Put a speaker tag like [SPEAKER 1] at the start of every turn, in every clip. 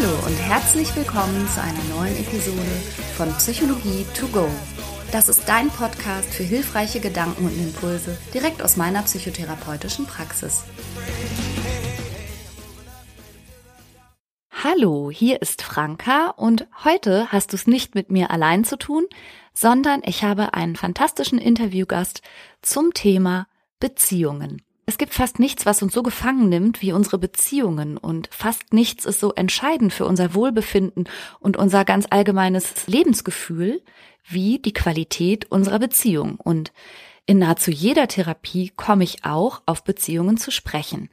[SPEAKER 1] Hallo und herzlich willkommen zu einer neuen Episode von Psychologie to go. Das ist dein Podcast für hilfreiche Gedanken und Impulse direkt aus meiner psychotherapeutischen Praxis. Hallo, hier ist Franka und heute hast du es nicht mit mir allein zu tun, sondern ich habe einen fantastischen Interviewgast zum Thema Beziehungen. Es gibt fast nichts, was uns so gefangen nimmt wie unsere Beziehungen und fast nichts ist so entscheidend für unser Wohlbefinden und unser ganz allgemeines Lebensgefühl wie die Qualität unserer Beziehung. Und in nahezu jeder Therapie komme ich auch auf Beziehungen zu sprechen.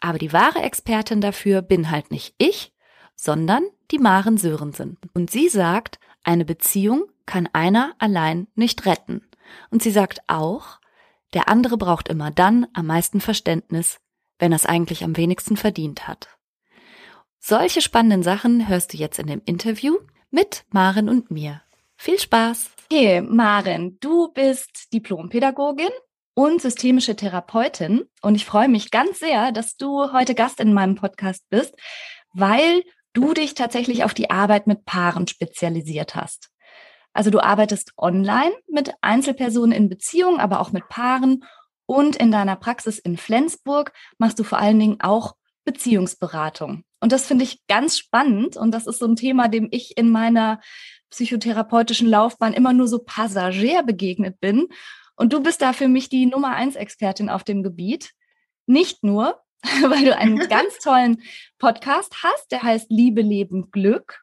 [SPEAKER 1] Aber die wahre Expertin dafür bin halt nicht ich, sondern die Maren Sörensen. Und sie sagt, eine Beziehung kann einer allein nicht retten. Und sie sagt auch, der andere braucht immer dann am meisten Verständnis, wenn er es eigentlich am wenigsten verdient hat. Solche spannenden Sachen hörst du jetzt in dem Interview mit Maren und mir. Viel Spaß! Hey, Maren, du bist Diplompädagogin und systemische Therapeutin und ich freue mich ganz sehr, dass du heute Gast in meinem Podcast bist, weil du dich tatsächlich auf die Arbeit mit Paaren spezialisiert hast. Also du arbeitest online mit Einzelpersonen in Beziehung, aber auch mit Paaren. Und in deiner Praxis in Flensburg machst du vor allen Dingen auch Beziehungsberatung. Und das finde ich ganz spannend. Und das ist so ein Thema, dem ich in meiner psychotherapeutischen Laufbahn immer nur so passagier begegnet bin. Und du bist da für mich die Nummer eins Expertin auf dem Gebiet. Nicht nur, weil du einen ganz tollen Podcast hast, der heißt Liebe, Leben, Glück.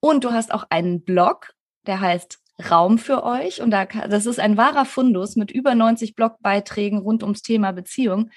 [SPEAKER 1] Und du hast auch einen Blog, der heißt Raum für euch. Und da, das ist ein wahrer Fundus mit über 90 Blogbeiträgen rund ums Thema Beziehung,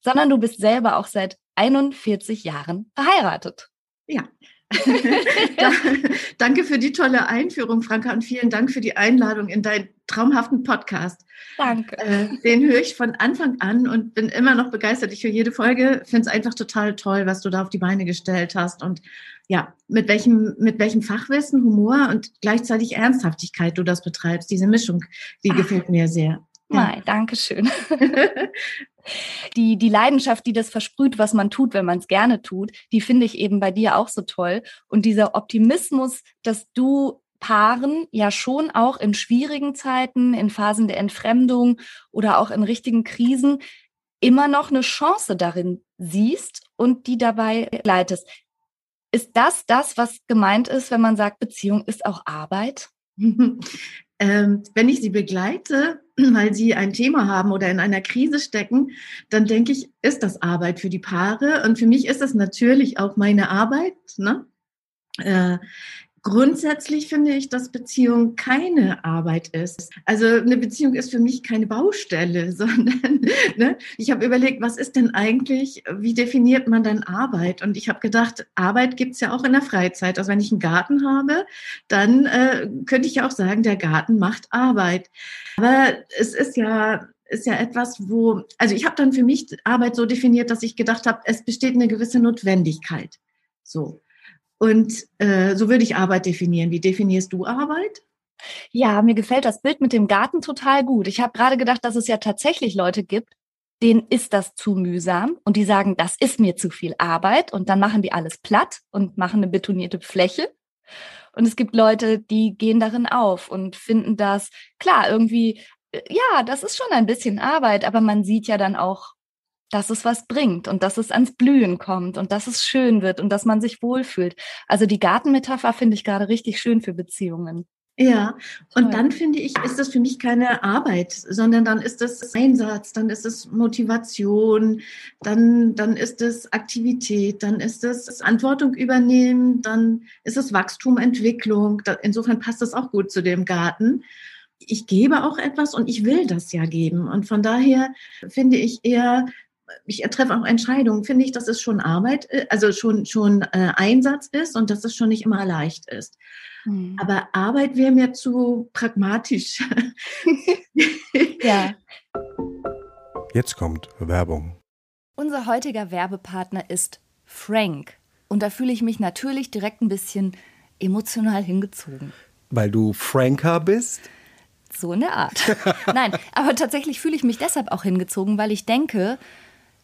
[SPEAKER 1] sondern du bist selber auch seit 41 Jahren verheiratet.
[SPEAKER 2] Ja. Danke für die tolle Einführung, Franka, und vielen Dank für die Einladung in deinen traumhaften Podcast.
[SPEAKER 1] Danke.
[SPEAKER 2] Äh, den höre ich von Anfang an und bin immer noch begeistert. Ich höre jede Folge, finde es einfach total toll, was du da auf die Beine gestellt hast und ja, mit welchem, mit welchem Fachwissen, Humor und gleichzeitig Ernsthaftigkeit du das betreibst. Diese Mischung, die Ach. gefällt mir sehr.
[SPEAKER 1] Ja. danke schön. die, die Leidenschaft, die das versprüht, was man tut, wenn man es gerne tut, die finde ich eben bei dir auch so toll. Und dieser Optimismus, dass du Paaren ja schon auch in schwierigen Zeiten, in Phasen der Entfremdung oder auch in richtigen Krisen immer noch eine Chance darin siehst und die dabei leitest. Ist das das, was gemeint ist, wenn man sagt, Beziehung ist auch Arbeit?
[SPEAKER 2] ähm, wenn ich sie begleite, weil sie ein Thema haben oder in einer Krise stecken, dann denke ich, ist das Arbeit für die Paare. Und für mich ist das natürlich auch meine Arbeit. Ne? Grundsätzlich finde ich, dass Beziehung keine Arbeit ist. Also eine Beziehung ist für mich keine Baustelle, sondern ne, ich habe überlegt, was ist denn eigentlich, wie definiert man denn Arbeit? Und ich habe gedacht, Arbeit gibt's ja auch in der Freizeit. Also wenn ich einen Garten habe, dann äh, könnte ich ja auch sagen, der Garten macht Arbeit. Aber es ist ja ist ja etwas, wo, also ich habe dann für mich Arbeit so definiert, dass ich gedacht habe, es besteht eine gewisse Notwendigkeit. So. Und äh, so würde ich Arbeit definieren. Wie definierst du Arbeit?
[SPEAKER 1] Ja, mir gefällt das Bild mit dem Garten total gut. Ich habe gerade gedacht, dass es ja tatsächlich Leute gibt, denen ist das zu mühsam und die sagen, das ist mir zu viel Arbeit und dann machen die alles platt und machen eine betonierte Fläche. Und es gibt Leute, die gehen darin auf und finden das, klar, irgendwie, äh, ja, das ist schon ein bisschen Arbeit, aber man sieht ja dann auch, dass es was bringt und dass es ans Blühen kommt und dass es schön wird und dass man sich wohlfühlt. Also die Gartenmetapher finde ich gerade richtig schön für Beziehungen.
[SPEAKER 2] Ja, und dann finde ich, ist das für mich keine Arbeit, sondern dann ist das Einsatz, dann ist es Motivation, dann, dann ist es Aktivität, dann ist es Verantwortung übernehmen, dann ist es Wachstum, Entwicklung. Insofern passt das auch gut zu dem Garten. Ich gebe auch etwas und ich will das ja geben. Und von daher finde ich eher, ich treffe auch Entscheidungen, finde ich, dass es schon Arbeit, äh, also schon, schon äh, Einsatz ist und dass es schon nicht immer leicht ist. Mhm. Aber Arbeit wäre mir zu pragmatisch.
[SPEAKER 1] ja.
[SPEAKER 3] Jetzt kommt Werbung.
[SPEAKER 1] Unser heutiger Werbepartner ist Frank. Und da fühle ich mich natürlich direkt ein bisschen emotional hingezogen.
[SPEAKER 3] Weil du Franker bist?
[SPEAKER 1] So in der Art. Nein, aber tatsächlich fühle ich mich deshalb auch hingezogen, weil ich denke,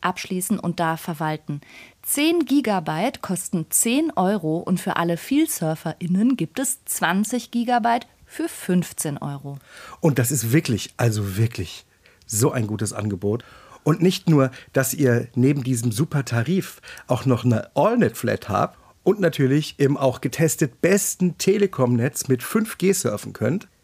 [SPEAKER 1] abschließen und da verwalten. 10 Gigabyte kosten 10 Euro und für alle VielsurferInnen gibt es 20 Gigabyte für 15 Euro.
[SPEAKER 3] Und das ist wirklich, also wirklich so ein gutes Angebot. Und nicht nur, dass ihr neben diesem super Tarif auch noch eine AllNet-Flat habt und natürlich im auch getestet besten Telekom-Netz mit 5G surfen könnt.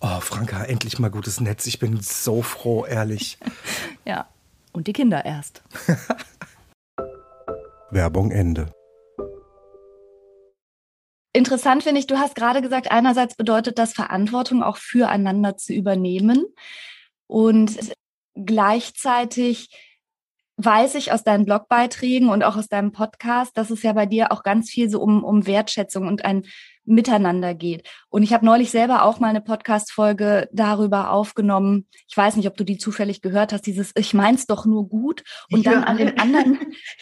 [SPEAKER 3] Oh, Franka, endlich mal gutes Netz. Ich bin so froh, ehrlich.
[SPEAKER 1] ja, und die Kinder erst.
[SPEAKER 3] Werbung Ende.
[SPEAKER 1] Interessant finde ich, du hast gerade gesagt, einerseits bedeutet das Verantwortung auch füreinander zu übernehmen und gleichzeitig weiß ich aus deinen Blogbeiträgen und auch aus deinem Podcast, dass es ja bei dir auch ganz viel so um, um Wertschätzung und ein miteinander geht. Und ich habe neulich selber auch mal eine Podcast-Folge darüber aufgenommen. Ich weiß nicht, ob du die zufällig gehört hast, dieses Ich mein's doch nur gut und ich dann an dem anderen,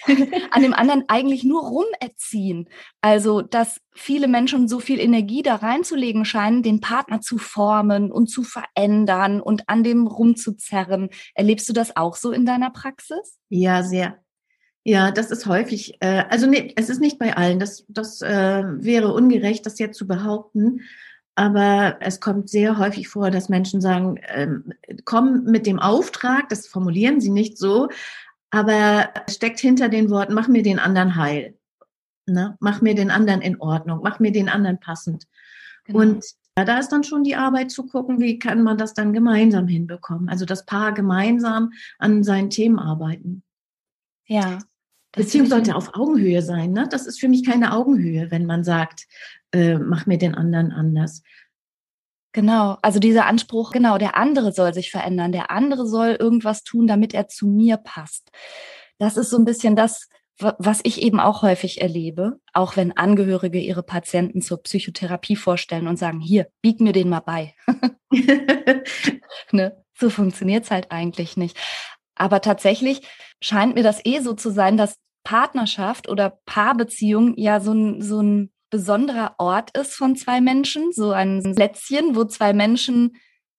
[SPEAKER 1] an dem anderen eigentlich nur rumerziehen. Also, dass viele Menschen so viel Energie da reinzulegen scheinen, den Partner zu formen und zu verändern und an dem rumzuzerren. Erlebst du das auch so in deiner Praxis?
[SPEAKER 2] Ja, sehr. Ja, das ist häufig, äh, also nee, es ist nicht bei allen, das, das äh, wäre ungerecht, das jetzt zu behaupten. Aber es kommt sehr häufig vor, dass Menschen sagen, ähm, komm mit dem Auftrag, das formulieren sie nicht so, aber steckt hinter den Worten, mach mir den anderen heil. Ne? Mach mir den anderen in Ordnung, mach mir den anderen passend. Genau. Und ja, da ist dann schon die Arbeit zu gucken, wie kann man das dann gemeinsam hinbekommen. Also das Paar gemeinsam an seinen Themen arbeiten.
[SPEAKER 1] Ja.
[SPEAKER 2] Beziehung sollte auf Augenhöhe sein. Ne? Das ist für mich keine Augenhöhe, wenn man sagt, äh, mach mir den anderen anders.
[SPEAKER 1] Genau, also dieser Anspruch, genau, der andere soll sich verändern, der andere soll irgendwas tun, damit er zu mir passt. Das ist so ein bisschen das, was ich eben auch häufig erlebe, auch wenn Angehörige ihre Patienten zur Psychotherapie vorstellen und sagen, hier, bieg mir den mal bei. ne? So funktioniert's halt eigentlich nicht. Aber tatsächlich scheint mir das eh so zu sein, dass Partnerschaft oder Paarbeziehung ja so ein, so ein besonderer Ort ist von zwei Menschen, so ein Plätzchen, wo zwei Menschen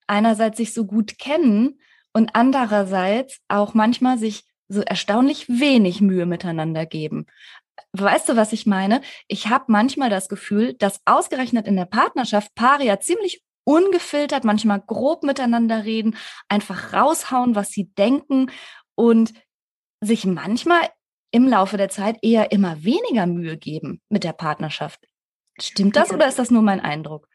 [SPEAKER 1] einerseits sich so gut kennen und andererseits auch manchmal sich so erstaunlich wenig Mühe miteinander geben. Weißt du, was ich meine? Ich habe manchmal das Gefühl, dass ausgerechnet in der Partnerschaft Paare ja ziemlich ungefiltert, manchmal grob miteinander reden, einfach raushauen, was sie denken und sich manchmal im Laufe der Zeit eher immer weniger Mühe geben mit der Partnerschaft. Stimmt das oder ist das nur mein Eindruck?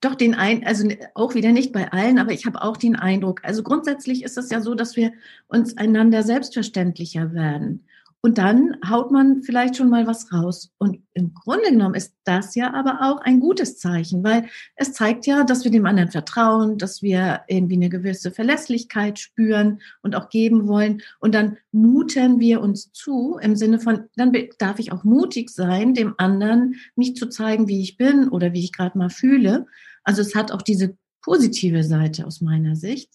[SPEAKER 2] Doch den ein, also auch wieder nicht bei allen, aber ich habe auch den Eindruck. Also grundsätzlich ist es ja so, dass wir uns einander selbstverständlicher werden. Und dann haut man vielleicht schon mal was raus. Und im Grunde genommen ist das ja aber auch ein gutes Zeichen, weil es zeigt ja, dass wir dem anderen vertrauen, dass wir irgendwie eine gewisse Verlässlichkeit spüren und auch geben wollen. Und dann muten wir uns zu im Sinne von, dann darf ich auch mutig sein, dem anderen mich zu zeigen, wie ich bin oder wie ich gerade mal fühle. Also es hat auch diese positive Seite aus meiner Sicht.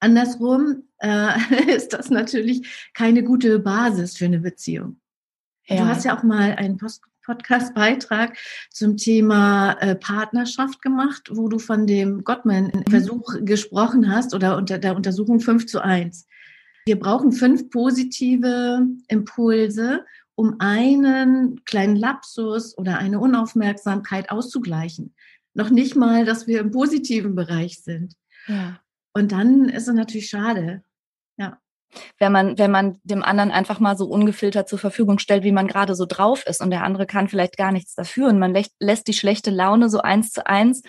[SPEAKER 2] Andersrum äh, ist das natürlich keine gute Basis für eine Beziehung. Ja. Du hast ja auch mal einen Podcast-Beitrag zum Thema äh, Partnerschaft gemacht, wo du von dem Gottman-Versuch mhm. gesprochen hast oder unter der Untersuchung 5 zu 1. Wir brauchen fünf positive Impulse, um einen kleinen Lapsus oder eine Unaufmerksamkeit auszugleichen. Noch nicht mal, dass wir im positiven Bereich sind. Ja. Und dann ist es natürlich schade. Ja.
[SPEAKER 1] Wenn man, wenn man dem anderen einfach mal so ungefiltert zur Verfügung stellt, wie man gerade so drauf ist und der andere kann vielleicht gar nichts dafür und man lässt die schlechte Laune so eins zu eins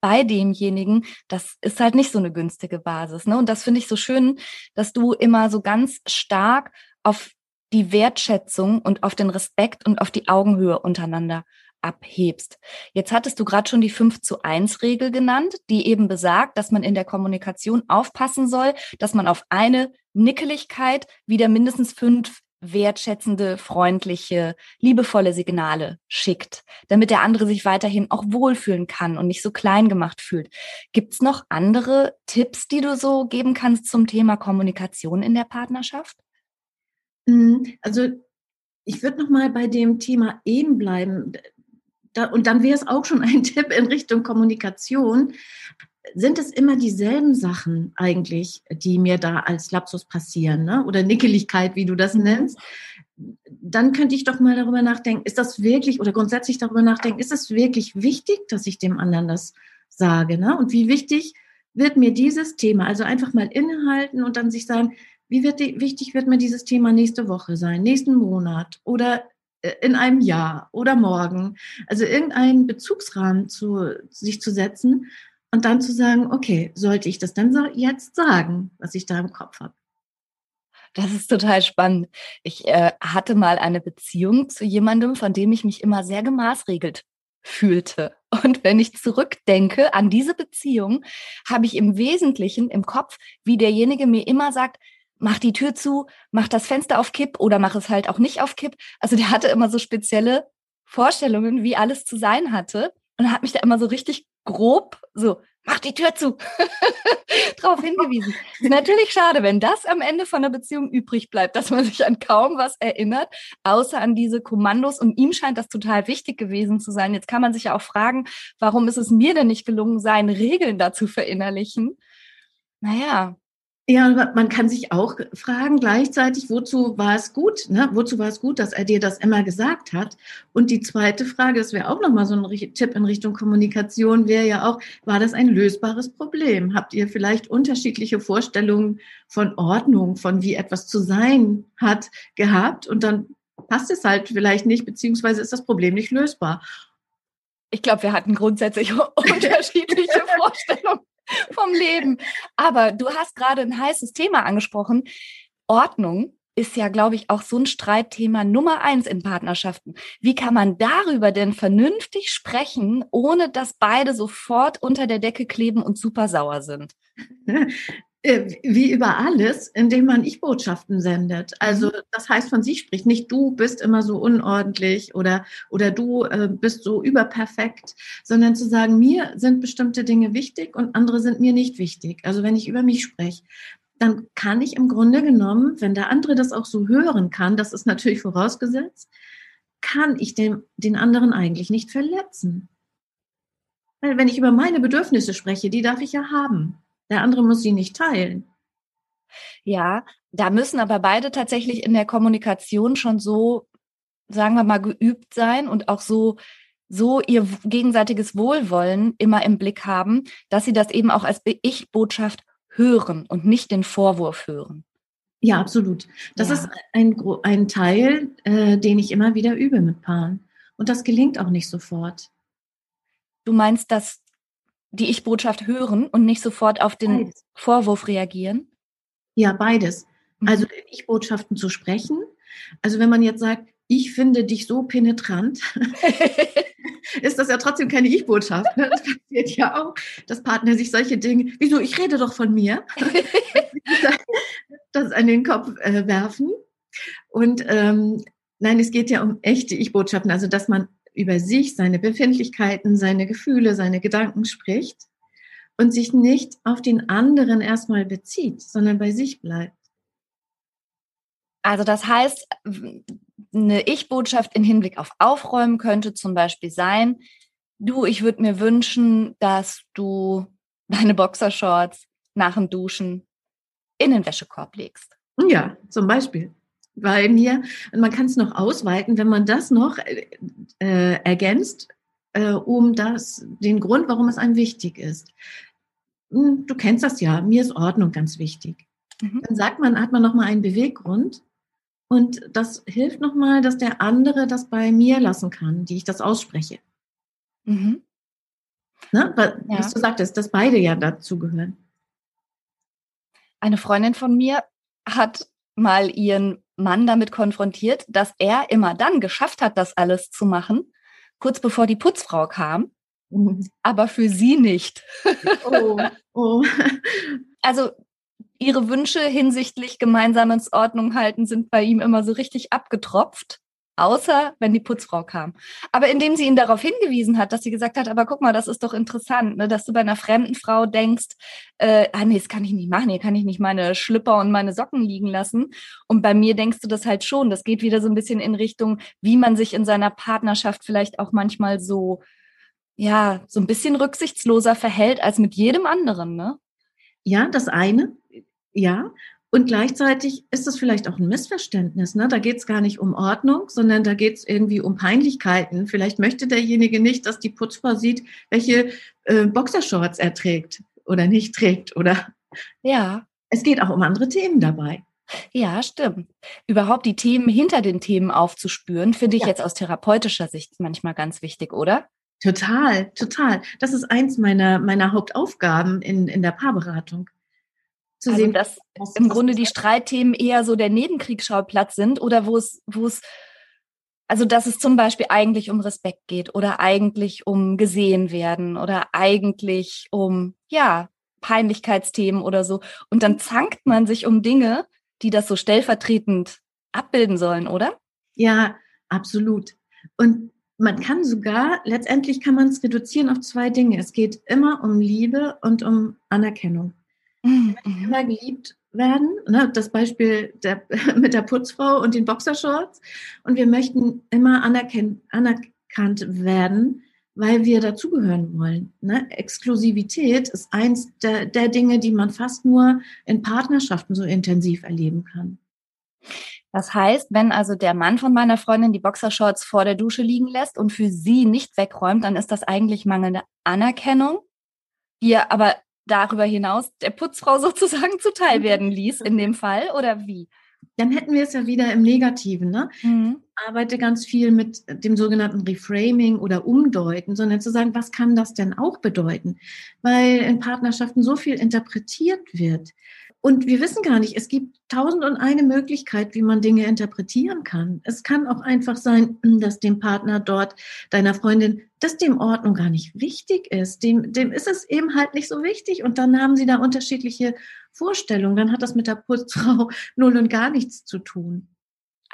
[SPEAKER 1] bei demjenigen, das ist halt nicht so eine günstige Basis. Ne? Und das finde ich so schön, dass du immer so ganz stark auf die Wertschätzung und auf den Respekt und auf die Augenhöhe untereinander abhebst. Jetzt hattest du gerade schon die 5 zu 1 Regel genannt, die eben besagt, dass man in der Kommunikation aufpassen soll, dass man auf eine Nickeligkeit wieder mindestens fünf wertschätzende, freundliche, liebevolle Signale schickt, damit der andere sich weiterhin auch wohlfühlen kann und nicht so klein gemacht fühlt. Gibt's noch andere Tipps, die du so geben kannst zum Thema Kommunikation in der Partnerschaft?
[SPEAKER 2] Hm, also ich würde noch mal bei dem Thema eben bleiben da, und dann wäre es auch schon ein Tipp in Richtung Kommunikation. Sind es immer dieselben Sachen eigentlich, die mir da als Lapsus passieren, ne? oder Nickeligkeit, wie du das mhm. nennst? Dann könnte ich doch mal darüber nachdenken, ist das wirklich, oder grundsätzlich darüber nachdenken, ist es wirklich wichtig, dass ich dem anderen das sage? Ne? Und wie wichtig wird mir dieses Thema, also einfach mal innehalten und dann sich sagen, wie wird die, wichtig wird mir dieses Thema nächste Woche sein, nächsten Monat oder in einem Jahr oder morgen. Also irgendeinen Bezugsrahmen zu sich zu setzen und dann zu sagen, okay, sollte ich das dann jetzt sagen, was ich da im Kopf habe?
[SPEAKER 1] Das ist total spannend. Ich äh, hatte mal eine Beziehung zu jemandem, von dem ich mich immer sehr gemaßregelt fühlte. Und wenn ich zurückdenke an diese Beziehung, habe ich im Wesentlichen im Kopf, wie derjenige mir immer sagt, mach die Tür zu, mach das Fenster auf Kipp oder mach es halt auch nicht auf Kipp. Also der hatte immer so spezielle Vorstellungen, wie alles zu sein hatte und hat mich da immer so richtig grob so, mach die Tür zu, drauf hingewiesen. Natürlich schade, wenn das am Ende von der Beziehung übrig bleibt, dass man sich an kaum was erinnert, außer an diese Kommandos. Und ihm scheint das total wichtig gewesen zu sein. Jetzt kann man sich ja auch fragen, warum ist es mir denn nicht gelungen, seine Regeln dazu verinnerlichen? Naja,
[SPEAKER 2] ja, man kann sich auch fragen gleichzeitig, wozu war es gut? Ne? Wozu war es gut, dass er dir das immer gesagt hat? Und die zweite Frage, das wäre auch nochmal so ein Tipp in Richtung Kommunikation, wäre ja auch, war das ein lösbares Problem? Habt ihr vielleicht unterschiedliche Vorstellungen von Ordnung, von wie etwas zu sein hat, gehabt? Und dann passt es halt vielleicht nicht, beziehungsweise ist das Problem nicht lösbar.
[SPEAKER 1] Ich glaube, wir hatten grundsätzlich unterschiedliche Vorstellungen vom Leben. Aber du hast gerade ein heißes Thema angesprochen. Ordnung ist ja, glaube ich, auch so ein Streitthema Nummer eins in Partnerschaften. Wie kann man darüber denn vernünftig sprechen, ohne dass beide sofort unter der Decke kleben und super sauer sind?
[SPEAKER 2] Äh, wie über alles, indem man Ich-Botschaften sendet. Also mhm. das heißt von sich spricht, nicht du bist immer so unordentlich oder, oder du äh, bist so überperfekt, sondern zu sagen, mir sind bestimmte Dinge wichtig und andere sind mir nicht wichtig. Also wenn ich über mich spreche, dann kann ich im Grunde genommen, wenn der andere das auch so hören kann, das ist natürlich vorausgesetzt, kann ich den, den anderen eigentlich nicht verletzen. Weil wenn ich über meine Bedürfnisse spreche, die darf ich ja haben. Der andere muss sie nicht teilen.
[SPEAKER 1] Ja, da müssen aber beide tatsächlich in der Kommunikation schon so, sagen wir mal, geübt sein und auch so, so ihr gegenseitiges Wohlwollen immer im Blick haben, dass sie das eben auch als Ich-Botschaft hören und nicht den Vorwurf hören.
[SPEAKER 2] Ja, absolut. Das ja. ist ein, ein Teil, äh, den ich immer wieder übe mit Paaren. Und das gelingt auch nicht sofort.
[SPEAKER 1] Du meinst, dass die Ich-Botschaft hören und nicht sofort auf den beides. Vorwurf reagieren?
[SPEAKER 2] Ja, beides. Mhm. Also Ich-Botschaften zu sprechen, Also wenn man jetzt sagt, ich finde dich so penetrant, ist das ja trotzdem keine Ich-Botschaft. Ne? Das passiert ja auch, dass Partner sich solche Dinge, wieso, ich rede doch von mir, das an den Kopf äh, werfen. Und ähm, nein, es geht ja um echte Ich-Botschaften, also dass man über sich, seine Befindlichkeiten, seine Gefühle, seine Gedanken spricht und sich nicht auf den anderen erstmal bezieht, sondern bei sich bleibt.
[SPEAKER 1] Also das heißt, eine Ich-Botschaft im Hinblick auf Aufräumen könnte zum Beispiel sein, du, ich würde mir wünschen, dass du deine Boxershorts nach dem Duschen in den Wäschekorb legst.
[SPEAKER 2] Ja, zum Beispiel. Weil mir, und man kann es noch ausweiten, wenn man das noch äh, äh, ergänzt, äh, um das, den Grund, warum es einem wichtig ist. Hm, du kennst das ja, mir ist Ordnung ganz wichtig. Mhm. Dann sagt man, hat man nochmal einen Beweggrund, und das hilft nochmal, dass der andere das bei mir lassen kann, die ich das ausspreche. Mhm. Ne? Was ja. du sagtest, dass beide ja dazugehören.
[SPEAKER 1] Eine Freundin von mir hat mal ihren Mann damit konfrontiert, dass er immer dann geschafft hat, das alles zu machen, kurz bevor die Putzfrau kam, mhm. aber für sie nicht. Oh, oh. Also ihre Wünsche hinsichtlich gemeinsames Ordnung halten sind bei ihm immer so richtig abgetropft. Außer wenn die Putzfrau kam. Aber indem sie ihn darauf hingewiesen hat, dass sie gesagt hat, aber guck mal, das ist doch interessant, ne, dass du bei einer fremden Frau denkst, äh, ah nee, das kann ich nicht machen, hier kann ich nicht meine Schlüpper und meine Socken liegen lassen. Und bei mir denkst du das halt schon. Das geht wieder so ein bisschen in Richtung, wie man sich in seiner Partnerschaft vielleicht auch manchmal so, ja, so ein bisschen rücksichtsloser verhält als mit jedem anderen, ne?
[SPEAKER 2] Ja, das eine. Ja, und gleichzeitig ist es vielleicht auch ein Missverständnis. Ne? Da geht es gar nicht um Ordnung, sondern da geht es irgendwie um Peinlichkeiten. Vielleicht möchte derjenige nicht, dass die Putzfrau sieht, welche äh, Boxershorts er trägt oder nicht trägt. Oder ja. Es geht auch um andere Themen dabei.
[SPEAKER 1] Ja, stimmt. Überhaupt die Themen hinter den Themen aufzuspüren, finde ich ja. jetzt aus therapeutischer Sicht manchmal ganz wichtig, oder?
[SPEAKER 2] Total, total. Das ist eins meiner, meiner Hauptaufgaben in, in der Paarberatung
[SPEAKER 1] zu also, sehen, dass was, im Grunde die Streitthemen eher so der Nebenkriegsschauplatz sind oder wo es, wo es, also dass es zum Beispiel eigentlich um Respekt geht oder eigentlich um gesehen werden oder eigentlich um, ja, Peinlichkeitsthemen oder so. Und dann zankt man sich um Dinge, die das so stellvertretend abbilden sollen, oder?
[SPEAKER 2] Ja, absolut. Und man kann sogar, letztendlich kann man es reduzieren auf zwei Dinge. Es geht immer um Liebe und um Anerkennung. Mhm. immer geliebt werden. Ne? Das Beispiel der, mit der Putzfrau und den Boxershorts. Und wir möchten immer anerkannt werden, weil wir dazugehören wollen. Ne? Exklusivität ist eins der, der Dinge, die man fast nur in Partnerschaften so intensiv erleben kann.
[SPEAKER 1] Das heißt, wenn also der Mann von meiner Freundin die Boxershorts vor der Dusche liegen lässt und für sie nicht wegräumt, dann ist das eigentlich mangelnde Anerkennung, die er aber darüber hinaus der Putzfrau sozusagen zuteil mhm. werden ließ in dem Fall oder wie?
[SPEAKER 2] Dann hätten wir es ja wieder im Negativen. Ne? Mhm. Ich arbeite ganz viel mit dem sogenannten Reframing oder Umdeuten, sondern zu sagen, was kann das denn auch bedeuten? Weil in Partnerschaften so viel interpretiert wird. Und wir wissen gar nicht, es gibt tausend und eine Möglichkeit, wie man Dinge interpretieren kann. Es kann auch einfach sein, dass dem Partner dort, deiner Freundin, dass dem Ordnung gar nicht wichtig ist. Dem, dem ist es eben halt nicht so wichtig. Und dann haben sie da unterschiedliche Vorstellungen. Dann hat das mit der Putzfrau null und gar nichts zu tun.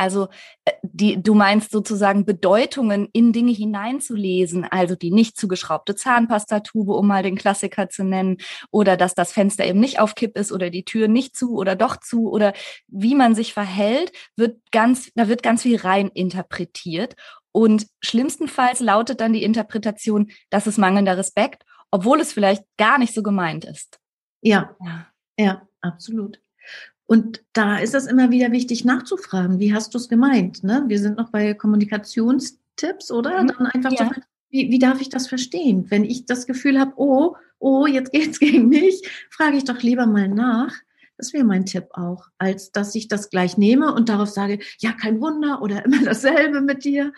[SPEAKER 1] Also äh, die, du meinst sozusagen Bedeutungen in Dinge hineinzulesen, also die nicht zugeschraubte Zahnpastatube, um mal den Klassiker zu nennen, oder dass das Fenster eben nicht auf Kipp ist oder die Tür nicht zu oder doch zu oder wie man sich verhält, wird ganz, da wird ganz viel rein interpretiert. Und schlimmstenfalls lautet dann die Interpretation, das ist mangelnder Respekt, obwohl es vielleicht gar nicht so gemeint ist.
[SPEAKER 2] Ja, ja, ja absolut. Und da ist es immer wieder wichtig nachzufragen, wie hast du es gemeint? Ne? Wir sind noch bei Kommunikationstipps, oder? Mhm. Dann einfach ja. so, wie, wie darf ich das verstehen? Wenn ich das Gefühl habe, oh, oh, jetzt geht's gegen mich, frage ich doch lieber mal nach. Das wäre mein Tipp auch, als dass ich das gleich nehme und darauf sage, ja, kein Wunder oder immer dasselbe mit dir.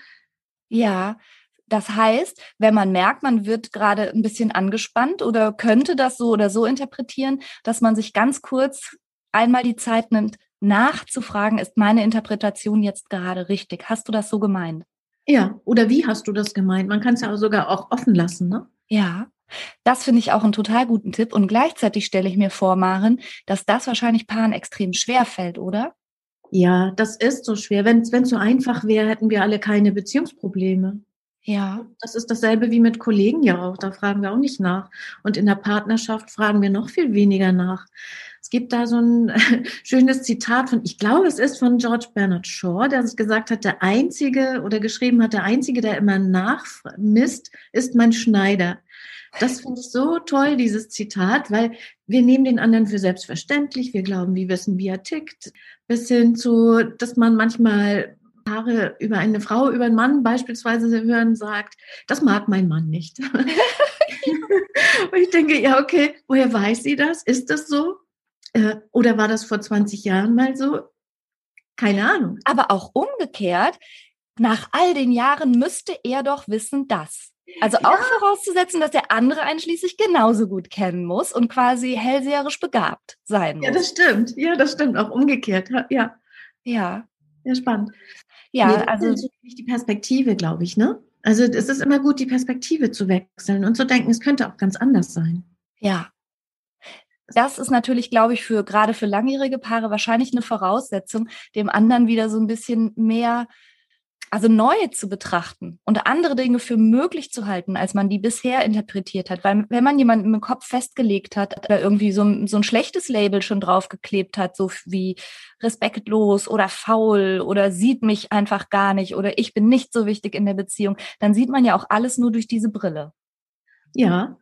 [SPEAKER 1] Ja, das heißt, wenn man merkt, man wird gerade ein bisschen angespannt oder könnte das so oder so interpretieren, dass man sich ganz kurz einmal die Zeit nimmt, nachzufragen, ist meine Interpretation jetzt gerade richtig? Hast du das so gemeint?
[SPEAKER 2] Ja, oder wie hast du das gemeint? Man kann es ja sogar auch offen lassen, ne?
[SPEAKER 1] Ja, das finde ich auch einen total guten Tipp. Und gleichzeitig stelle ich mir vor, Maren, dass das wahrscheinlich Paaren extrem schwer fällt, oder?
[SPEAKER 2] Ja, das ist so schwer. Wenn es so einfach wäre, hätten wir alle keine Beziehungsprobleme.
[SPEAKER 1] Ja.
[SPEAKER 2] Das ist dasselbe wie mit Kollegen ja auch. Da fragen wir auch nicht nach. Und in der Partnerschaft fragen wir noch viel weniger nach. Es gibt da so ein schönes Zitat von, ich glaube, es ist von George Bernard Shaw, der es gesagt hat, der Einzige oder geschrieben hat, der Einzige, der immer nachmisst, ist mein Schneider. Das finde ich so toll, dieses Zitat, weil wir nehmen den anderen für selbstverständlich. Wir glauben, wir wissen, wie er tickt. Bis hin zu, dass man manchmal Paare über eine Frau, über einen Mann beispielsweise hören, sagt, das mag mein Mann nicht. Und ich denke, ja, okay, woher weiß sie das? Ist das so? Äh, oder war das vor 20 Jahren mal so? Keine Ahnung.
[SPEAKER 1] Aber auch umgekehrt, nach all den Jahren müsste er doch wissen, dass. Also auch ja. vorauszusetzen, dass der andere einschließlich genauso gut kennen muss und quasi hellseherisch begabt sein muss.
[SPEAKER 2] Ja, das stimmt. Ja, das stimmt. Auch umgekehrt. Ja.
[SPEAKER 1] Ja.
[SPEAKER 2] Ja, spannend.
[SPEAKER 1] Ja, nee, also
[SPEAKER 2] die Perspektive, glaube ich, ne? Also es ist immer gut, die Perspektive zu wechseln und zu denken, es könnte auch ganz anders sein.
[SPEAKER 1] Ja. Das ist natürlich, glaube ich, für gerade für langjährige Paare wahrscheinlich eine Voraussetzung, dem anderen wieder so ein bisschen mehr also neu zu betrachten und andere Dinge für möglich zu halten, als man die bisher interpretiert hat. Weil wenn man jemanden im Kopf festgelegt hat oder irgendwie so, so ein schlechtes Label schon draufgeklebt hat, so wie respektlos oder faul oder sieht mich einfach gar nicht oder ich bin nicht so wichtig in der Beziehung, dann sieht man ja auch alles nur durch diese Brille.
[SPEAKER 2] Ja.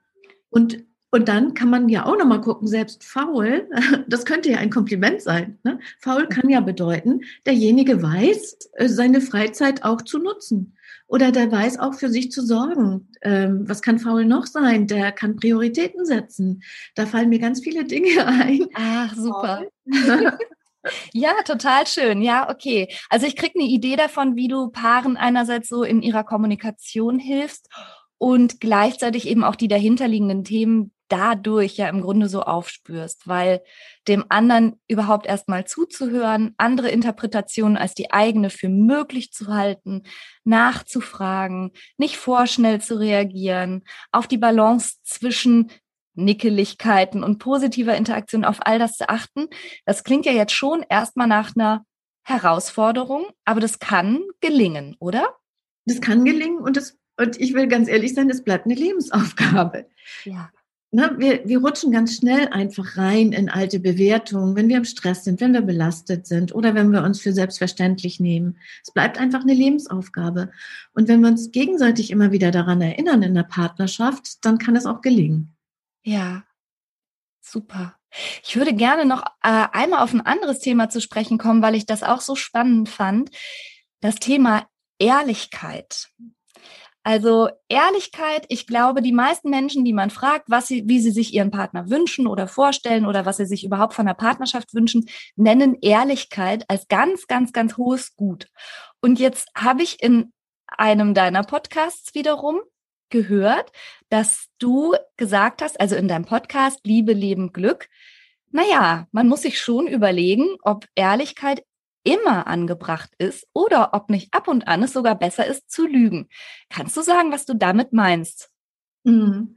[SPEAKER 2] Und und dann kann man ja auch nochmal gucken, selbst faul, das könnte ja ein Kompliment sein. Ne? Faul kann ja bedeuten, derjenige weiß, äh, seine Freizeit auch zu nutzen. Oder der weiß auch für sich zu sorgen. Ähm, was kann faul noch sein? Der kann Prioritäten setzen. Da fallen mir ganz viele Dinge ein.
[SPEAKER 1] Ach, super. Ja, total schön. Ja, okay. Also ich kriege eine Idee davon, wie du Paaren einerseits so in ihrer Kommunikation hilfst und gleichzeitig eben auch die dahinterliegenden Themen dadurch ja im Grunde so aufspürst, weil dem anderen überhaupt erstmal zuzuhören, andere Interpretationen als die eigene für möglich zu halten, nachzufragen, nicht vorschnell zu reagieren, auf die Balance zwischen Nickeligkeiten und positiver Interaktion, auf all das zu achten. Das klingt ja jetzt schon erstmal nach einer Herausforderung, aber das kann gelingen, oder?
[SPEAKER 2] Das kann gelingen und das und ich will ganz ehrlich sein, es bleibt eine Lebensaufgabe.
[SPEAKER 1] Ja
[SPEAKER 2] ne, wir, wir rutschen ganz schnell einfach rein in alte Bewertungen, wenn wir im Stress sind, wenn wir belastet sind oder wenn wir uns für selbstverständlich nehmen. Es bleibt einfach eine Lebensaufgabe. Und wenn wir uns gegenseitig immer wieder daran erinnern in der Partnerschaft, dann kann es auch gelingen.
[SPEAKER 1] Ja, super. Ich würde gerne noch äh, einmal auf ein anderes Thema zu sprechen kommen, weil ich das auch so spannend fand. Das Thema Ehrlichkeit. Also Ehrlichkeit, ich glaube, die meisten Menschen, die man fragt, was sie, wie sie sich ihren Partner wünschen oder vorstellen oder was sie sich überhaupt von der Partnerschaft wünschen, nennen Ehrlichkeit als ganz, ganz, ganz hohes Gut. Und jetzt habe ich in einem deiner Podcasts wiederum gehört, dass du gesagt hast, also in deinem Podcast Liebe, Leben, Glück, naja, man muss sich schon überlegen, ob Ehrlichkeit immer angebracht ist oder ob nicht ab und an es sogar besser ist zu lügen. Kannst du sagen, was du damit meinst?
[SPEAKER 2] Mhm.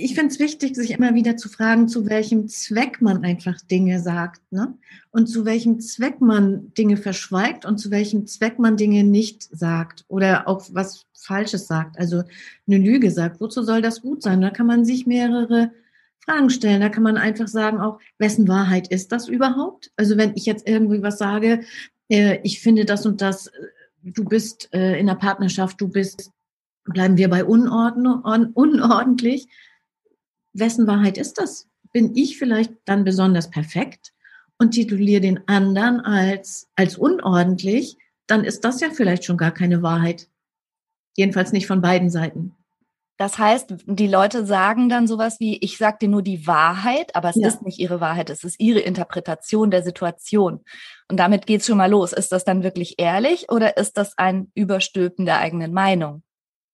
[SPEAKER 2] Ich finde es wichtig, sich immer wieder zu fragen, zu welchem Zweck man einfach Dinge sagt ne? und zu welchem Zweck man Dinge verschweigt und zu welchem Zweck man Dinge nicht sagt oder auch was Falsches sagt, also eine Lüge sagt. Wozu soll das gut sein? Da kann man sich mehrere Fragen stellen. Da kann man einfach sagen, auch, wessen Wahrheit ist das überhaupt? Also wenn ich jetzt irgendwie was sage, äh, ich finde das und das, äh, du bist äh, in der Partnerschaft, du bist, bleiben wir bei unordn unordentlich. Wessen Wahrheit ist das? Bin ich vielleicht dann besonders perfekt und tituliere den anderen als, als unordentlich, dann ist das ja vielleicht schon gar keine Wahrheit. Jedenfalls nicht von beiden Seiten.
[SPEAKER 1] Das heißt, die Leute sagen dann sowas wie, ich sage dir nur die Wahrheit, aber es ja. ist nicht ihre Wahrheit, es ist ihre Interpretation der Situation. Und damit geht's schon mal los. Ist das dann wirklich ehrlich oder ist das ein Überstülpen der eigenen Meinung?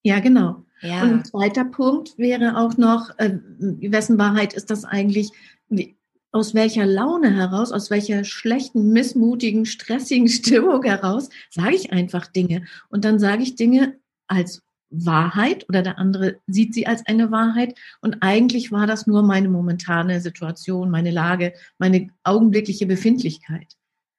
[SPEAKER 2] Ja, genau. Ja. Und ein zweiter Punkt wäre auch noch, äh, wessen Wahrheit ist das eigentlich? aus welcher Laune heraus, aus welcher schlechten, missmutigen, stressigen Stimmung heraus, sage ich einfach Dinge. Und dann sage ich Dinge als Wahrheit oder der andere sieht sie als eine Wahrheit. Und eigentlich war das nur meine momentane Situation, meine Lage, meine augenblickliche Befindlichkeit.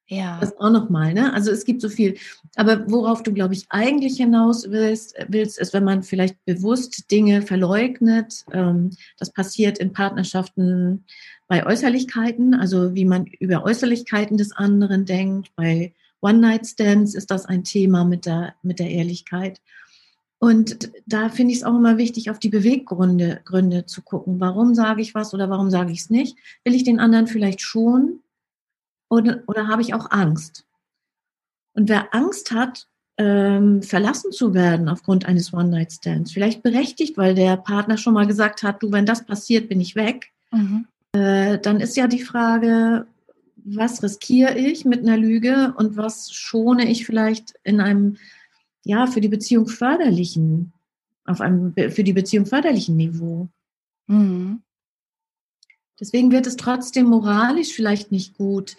[SPEAKER 2] Ja. Das auch nochmal, ne? Also es gibt so viel. Aber worauf du, glaube ich, eigentlich hinaus willst, willst, ist, wenn man vielleicht bewusst Dinge verleugnet. Ähm, das passiert in Partnerschaften bei Äußerlichkeiten, also wie man über Äußerlichkeiten des anderen denkt. Bei One-Night-Stands ist das ein Thema mit der, mit der Ehrlichkeit. Und da finde ich es auch immer wichtig, auf die Beweggründe Gründe zu gucken. Warum sage ich was oder warum sage ich es nicht? Will ich den anderen vielleicht schon oder, oder habe ich auch Angst? Und wer Angst hat, ähm, verlassen zu werden aufgrund eines One-Night-Stands, vielleicht berechtigt, weil der Partner schon mal gesagt hat, du, wenn das passiert, bin ich weg, mhm. äh, dann ist ja die Frage, was riskiere ich mit einer Lüge und was schone ich vielleicht in einem ja, für die Beziehung förderlichen, auf einem für die Beziehung förderlichen Niveau. Mhm. Deswegen wird es trotzdem moralisch vielleicht nicht gut.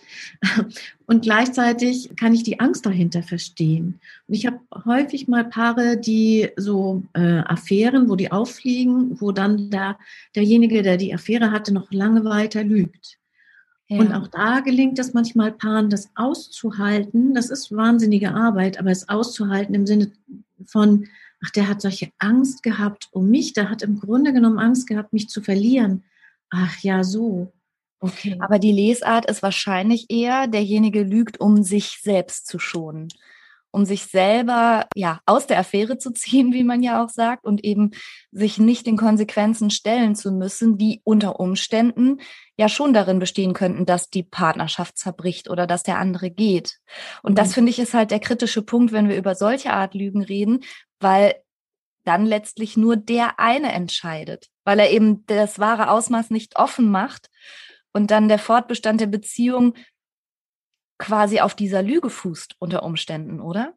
[SPEAKER 2] Und gleichzeitig kann ich die Angst dahinter verstehen. Und ich habe häufig mal Paare, die so äh, Affären, wo die auffliegen, wo dann der, derjenige, der die Affäre hatte, noch lange weiter lügt. Ja. Und auch da gelingt es manchmal Paaren, das auszuhalten. Das ist wahnsinnige Arbeit, aber es auszuhalten im Sinne von, ach, der hat solche Angst gehabt um mich, der hat im Grunde genommen Angst gehabt, mich zu verlieren. Ach ja, so.
[SPEAKER 1] Okay. Aber die Lesart ist wahrscheinlich eher, derjenige lügt, um sich selbst zu schonen um sich selber ja aus der Affäre zu ziehen, wie man ja auch sagt, und eben sich nicht den Konsequenzen stellen zu müssen, die unter Umständen ja schon darin bestehen könnten, dass die Partnerschaft zerbricht oder dass der andere geht. Und mhm. das finde ich ist halt der kritische Punkt, wenn wir über solche Art Lügen reden, weil dann letztlich nur der eine entscheidet, weil er eben das wahre Ausmaß nicht offen macht und dann der Fortbestand der Beziehung quasi auf dieser Lüge fußt unter Umständen, oder?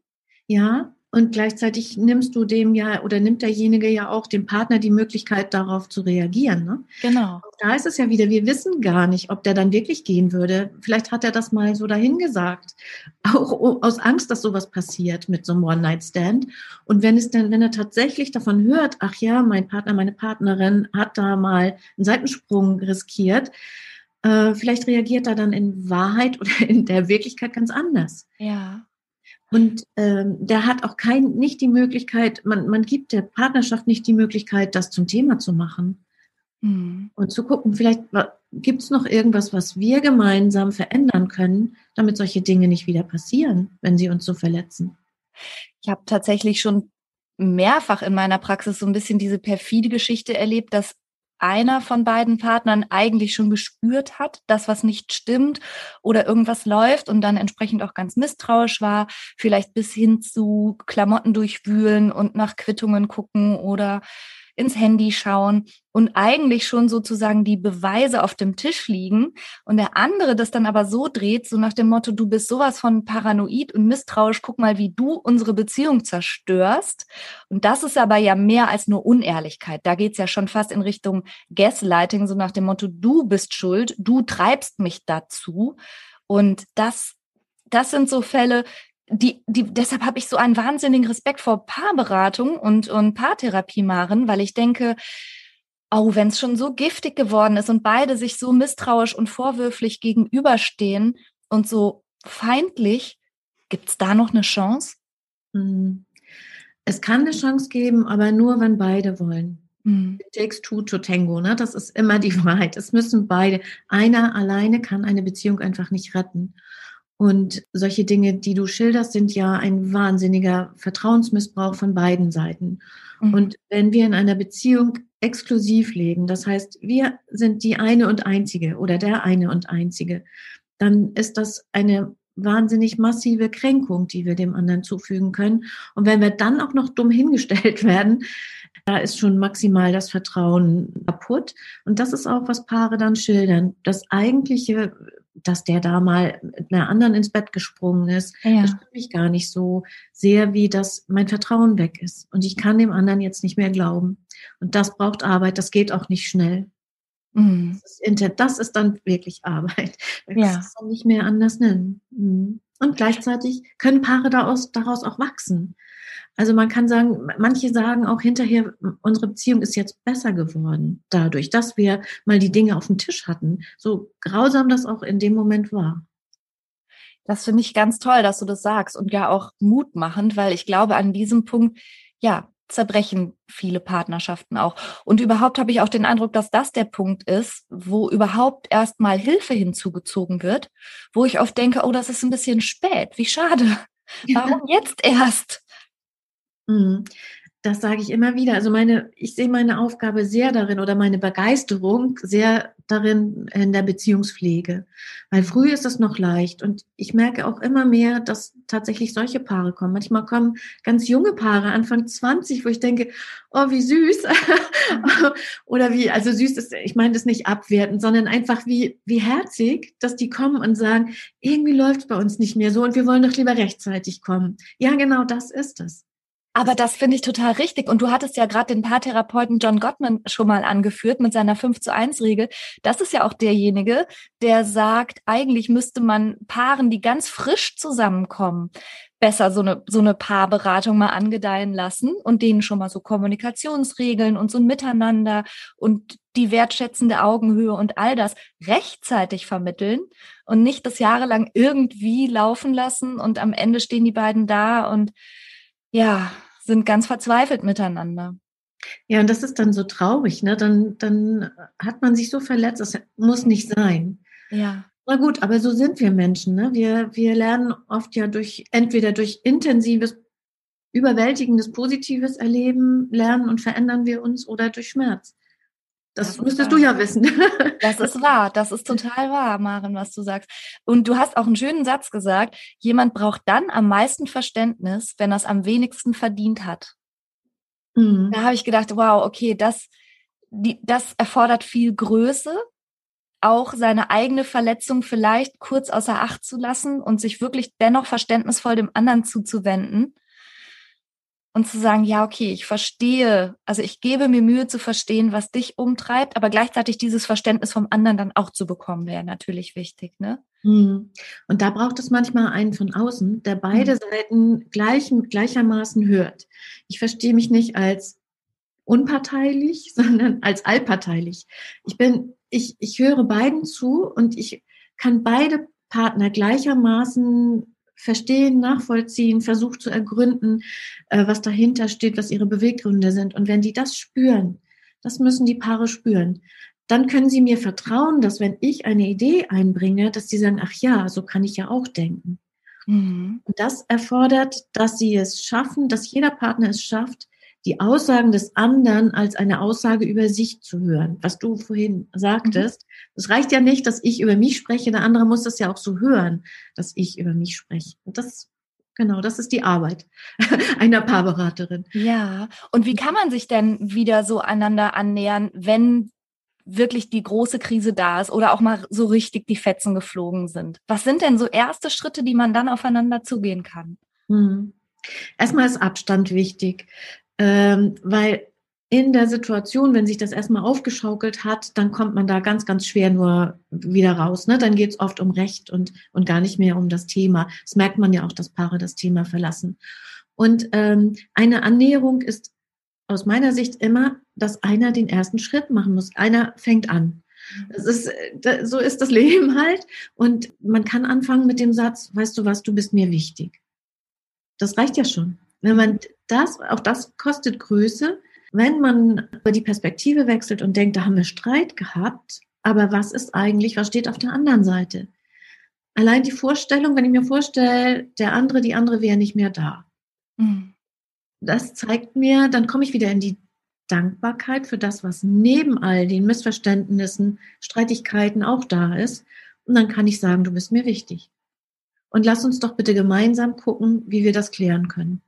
[SPEAKER 2] Ja, und gleichzeitig nimmst du dem ja oder nimmt derjenige ja auch dem Partner die Möglichkeit, darauf zu reagieren. Ne?
[SPEAKER 1] Genau.
[SPEAKER 2] Und da ist es ja wieder, wir wissen gar nicht, ob der dann wirklich gehen würde. Vielleicht hat er das mal so dahingesagt. Auch aus Angst, dass sowas passiert mit so einem One-Night-Stand. Und wenn es dann, wenn er tatsächlich davon hört, ach ja, mein Partner, meine Partnerin hat da mal einen Seitensprung riskiert, äh, vielleicht reagiert er dann in Wahrheit oder in der Wirklichkeit ganz anders.
[SPEAKER 1] Ja.
[SPEAKER 2] Und ähm, der hat auch kein, nicht die Möglichkeit, man, man gibt der Partnerschaft nicht die Möglichkeit, das zum Thema zu machen. Mhm. Und zu gucken, vielleicht gibt es noch irgendwas, was wir gemeinsam verändern können, damit solche Dinge nicht wieder passieren, wenn sie uns so verletzen.
[SPEAKER 1] Ich habe tatsächlich schon mehrfach in meiner Praxis so ein bisschen diese perfide Geschichte erlebt, dass einer von beiden Partnern eigentlich schon gespürt hat, dass was nicht stimmt oder irgendwas läuft und dann entsprechend auch ganz misstrauisch war, vielleicht bis hin zu Klamotten durchwühlen und nach Quittungen gucken oder ins Handy schauen und eigentlich schon sozusagen die Beweise auf dem Tisch liegen und der andere das dann aber so dreht, so nach dem Motto, du bist sowas von paranoid und misstrauisch, guck mal, wie du unsere Beziehung zerstörst. Und das ist aber ja mehr als nur Unehrlichkeit. Da geht's ja schon fast in Richtung Gaslighting, so nach dem Motto, du bist schuld, du treibst mich dazu. Und das das sind so Fälle, die, die, deshalb habe ich so einen wahnsinnigen Respekt vor Paarberatung und, und Paartherapie machen, weil ich denke, oh, wenn es schon so giftig geworden ist und beide sich so misstrauisch und vorwürflich gegenüberstehen und so feindlich, gibt es da noch eine Chance?
[SPEAKER 2] Hm. Es kann eine Chance geben, aber nur, wenn beide wollen. Mhm. It takes two to tango, ne? Das ist immer die Wahrheit. Es müssen beide. Einer alleine kann eine Beziehung einfach nicht retten. Und solche Dinge, die du schilderst, sind ja ein wahnsinniger Vertrauensmissbrauch von beiden Seiten. Mhm. Und wenn wir in einer Beziehung exklusiv leben, das heißt, wir sind die eine und einzige oder der eine und einzige, dann ist das eine wahnsinnig massive Kränkung, die wir dem anderen zufügen können. Und wenn wir dann auch noch dumm hingestellt werden, da ist schon maximal das Vertrauen kaputt. Und das ist auch, was Paare dann schildern. Das eigentliche dass der da mal mit einer anderen ins Bett gesprungen ist. Ja. Das stimmt mich gar nicht so sehr, wie dass mein Vertrauen weg ist. Und ich kann dem anderen jetzt nicht mehr glauben. Und das braucht Arbeit, das geht auch nicht schnell. Mhm. Das, ist, das, ist, dann wirklich Arbeit. Das ja. kann man nicht mehr anders nennen. Mhm. Und gleichzeitig können Paare daraus, daraus auch wachsen. Also man kann sagen, manche sagen auch hinterher, unsere Beziehung ist jetzt besser geworden, dadurch, dass wir mal die Dinge auf dem Tisch hatten. So grausam das auch in dem Moment war.
[SPEAKER 1] Das finde ich ganz toll, dass du das sagst und ja auch mutmachend, weil ich glaube, an diesem Punkt, ja, zerbrechen viele Partnerschaften auch. Und überhaupt habe ich auch den Eindruck, dass das der Punkt ist, wo überhaupt erstmal Hilfe hinzugezogen wird, wo ich oft denke, oh, das ist ein bisschen spät, wie schade. Warum jetzt erst?
[SPEAKER 2] Das sage ich immer wieder. Also meine, ich sehe meine Aufgabe sehr darin oder meine Begeisterung sehr darin in der Beziehungspflege. Weil früh ist es noch leicht und ich merke auch immer mehr, dass tatsächlich solche Paare kommen. Manchmal kommen ganz junge Paare, Anfang 20, wo ich denke, oh, wie süß. oder wie, also süß ist, ich meine das nicht abwerten, sondern einfach wie, wie herzig, dass die kommen und sagen, irgendwie läuft es bei uns nicht mehr so und wir wollen doch lieber rechtzeitig kommen. Ja, genau das ist es.
[SPEAKER 1] Aber das finde ich total richtig. Und du hattest ja gerade den Paartherapeuten John Gottman schon mal angeführt mit seiner 5 zu 1 Regel. Das ist ja auch derjenige, der sagt, eigentlich müsste man Paaren, die ganz frisch zusammenkommen, besser so eine, so eine Paarberatung mal angedeihen lassen und denen schon mal so Kommunikationsregeln und so ein Miteinander und die wertschätzende Augenhöhe und all das rechtzeitig vermitteln und nicht das jahrelang irgendwie laufen lassen und am Ende stehen die beiden da und ja, sind ganz verzweifelt miteinander.
[SPEAKER 2] Ja, und das ist dann so traurig, ne? Dann, dann hat man sich so verletzt, das muss nicht sein.
[SPEAKER 1] Ja.
[SPEAKER 2] Na gut, aber so sind wir Menschen, ne? Wir, wir lernen oft ja durch, entweder durch intensives, überwältigendes, positives Erleben lernen und verändern wir uns oder durch Schmerz. Das, das müsstest du ja wissen.
[SPEAKER 1] Das ist wahr, das ist total wahr, Maren, was du sagst. Und du hast auch einen schönen Satz gesagt, jemand braucht dann am meisten Verständnis, wenn er es am wenigsten verdient hat. Mhm. Da habe ich gedacht, wow, okay, das, die, das erfordert viel Größe, auch seine eigene Verletzung vielleicht kurz außer Acht zu lassen und sich wirklich dennoch verständnisvoll dem anderen zuzuwenden und zu sagen, ja, okay, ich verstehe, also ich gebe mir Mühe zu verstehen, was dich umtreibt, aber gleichzeitig dieses Verständnis vom anderen dann auch zu bekommen, wäre natürlich wichtig, ne?
[SPEAKER 2] Hm. Und da braucht es manchmal einen von außen, der beide hm. Seiten gleich, gleichermaßen hört. Ich verstehe mich nicht als unparteilich, sondern als allparteilich. Ich bin, ich, ich höre beiden zu und ich kann beide Partner gleichermaßen verstehen, nachvollziehen, versucht zu ergründen, äh, was dahinter steht, was ihre Beweggründe sind. Und wenn die das spüren, das müssen die Paare spüren, dann können sie mir vertrauen, dass wenn ich eine Idee einbringe, dass sie sagen, ach ja, so kann ich ja auch denken. Mhm. Und das erfordert, dass sie es schaffen, dass jeder Partner es schafft, die Aussagen des anderen als eine Aussage über sich zu hören, was du vorhin sagtest. Mhm. Es reicht ja nicht, dass ich über mich spreche, der andere muss das ja auch so hören, dass ich über mich spreche. Und das Genau, das ist die Arbeit einer Paarberaterin.
[SPEAKER 1] Ja, und wie kann man sich denn wieder so einander annähern, wenn wirklich die große Krise da ist oder auch mal so richtig die Fetzen geflogen sind? Was sind denn so erste Schritte, die man dann aufeinander zugehen kann?
[SPEAKER 2] Hm. Erstmal ist Abstand wichtig ähm, weil in der Situation, wenn sich das erstmal aufgeschaukelt hat, dann kommt man da ganz, ganz schwer nur wieder raus. Ne? Dann geht es oft um Recht und, und gar nicht mehr um das Thema. Das merkt man ja auch, dass Paare das Thema verlassen. Und ähm, eine Annäherung ist aus meiner Sicht immer, dass einer den ersten Schritt machen muss. Einer fängt an. Das ist, so ist das Leben halt. Und man kann anfangen mit dem Satz, weißt du was, du bist mir wichtig. Das reicht ja schon. Wenn man das, auch das kostet Größe, wenn man die Perspektive wechselt und denkt, da haben wir Streit gehabt, aber was ist eigentlich, was steht auf der anderen Seite? Allein die Vorstellung, wenn ich mir vorstelle, der andere, die andere wäre nicht mehr da. Mhm. Das zeigt mir, dann komme ich wieder in die Dankbarkeit für das, was neben all den Missverständnissen, Streitigkeiten auch da ist. Und dann kann ich sagen, du bist mir wichtig. Und lass uns doch bitte gemeinsam gucken, wie wir das klären können.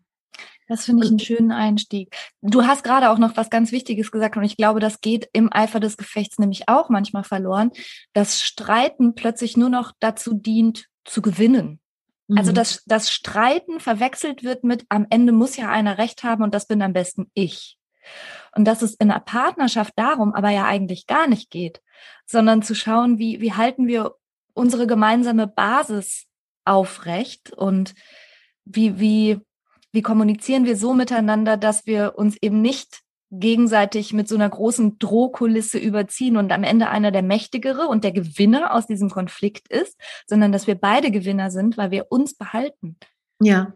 [SPEAKER 1] Das finde ich einen schönen Einstieg. Du hast gerade auch noch was ganz Wichtiges gesagt und ich glaube, das geht im Eifer des Gefechts nämlich auch manchmal verloren, dass Streiten plötzlich nur noch dazu dient, zu gewinnen. Also, mhm. Also dass das Streiten verwechselt wird mit, am Ende muss ja einer recht haben und das bin am besten ich. Und dass es in einer Partnerschaft darum aber ja eigentlich gar nicht geht, sondern zu schauen, wie, wie halten wir unsere gemeinsame Basis aufrecht und wie, wie, wie kommunizieren wir so miteinander, dass wir uns eben nicht gegenseitig mit so einer großen Drohkulisse überziehen und am Ende einer der Mächtigere und der Gewinner aus diesem Konflikt ist, sondern dass wir beide Gewinner sind, weil wir uns behalten.
[SPEAKER 2] Ja,